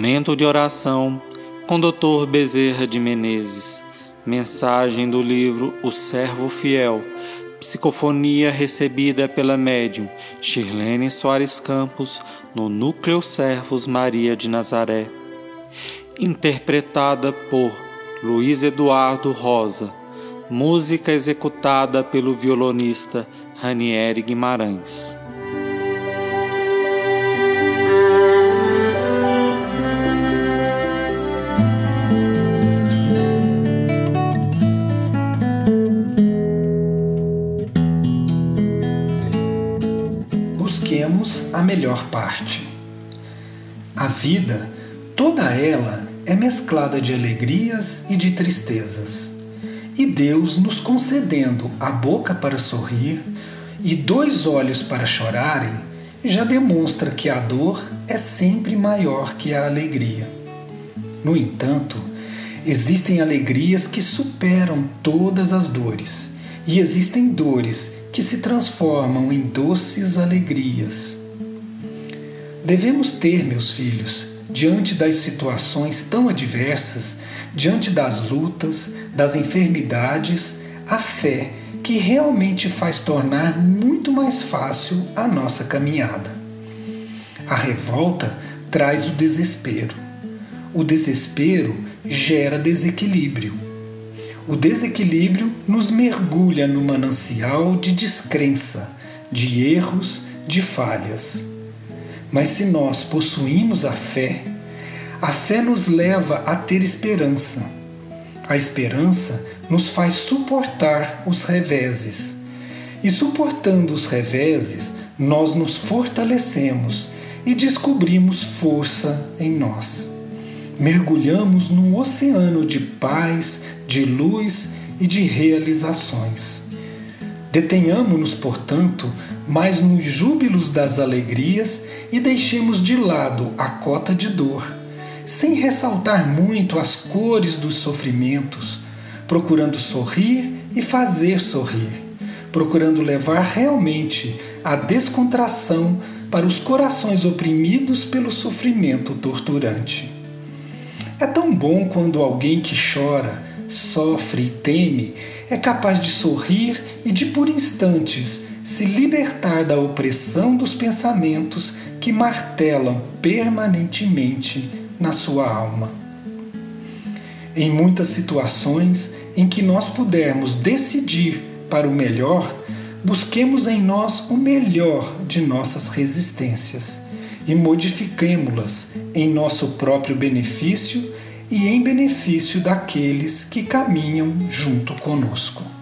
Momento de oração com Dr. Bezerra de Menezes. Mensagem do livro O Servo Fiel. Psicofonia recebida pela médium Shirlene Soares Campos no Núcleo Servos Maria de Nazaré. Interpretada por Luiz Eduardo Rosa. Música executada pelo violonista Ranieri Guimarães. Busquemos a melhor parte. A vida, toda ela, é mesclada de alegrias e de tristezas. E Deus nos concedendo a boca para sorrir e dois olhos para chorarem, já demonstra que a dor é sempre maior que a alegria. No entanto, existem alegrias que superam todas as dores, e existem dores que se transformam em doces alegrias. Devemos ter, meus filhos, diante das situações tão adversas, diante das lutas, das enfermidades, a fé que realmente faz tornar muito mais fácil a nossa caminhada. A revolta traz o desespero. O desespero gera desequilíbrio o desequilíbrio nos mergulha no manancial de descrença, de erros, de falhas. Mas se nós possuímos a fé, a fé nos leva a ter esperança. A esperança nos faz suportar os reveses. E suportando os reveses, nós nos fortalecemos e descobrimos força em nós. Mergulhamos num oceano de paz, de luz e de realizações. Detenhamos-nos, portanto, mais nos júbilos das alegrias e deixemos de lado a cota de dor, sem ressaltar muito as cores dos sofrimentos, procurando sorrir e fazer sorrir, procurando levar realmente a descontração para os corações oprimidos pelo sofrimento torturante. É tão bom quando alguém que chora sofre e teme, é capaz de sorrir e de por instantes se libertar da opressão dos pensamentos que martelam permanentemente na sua alma. Em muitas situações em que nós pudermos decidir para o melhor, busquemos em nós o melhor de nossas resistências e modifiquemo-las em nosso próprio benefício e em benefício daqueles que caminham junto conosco.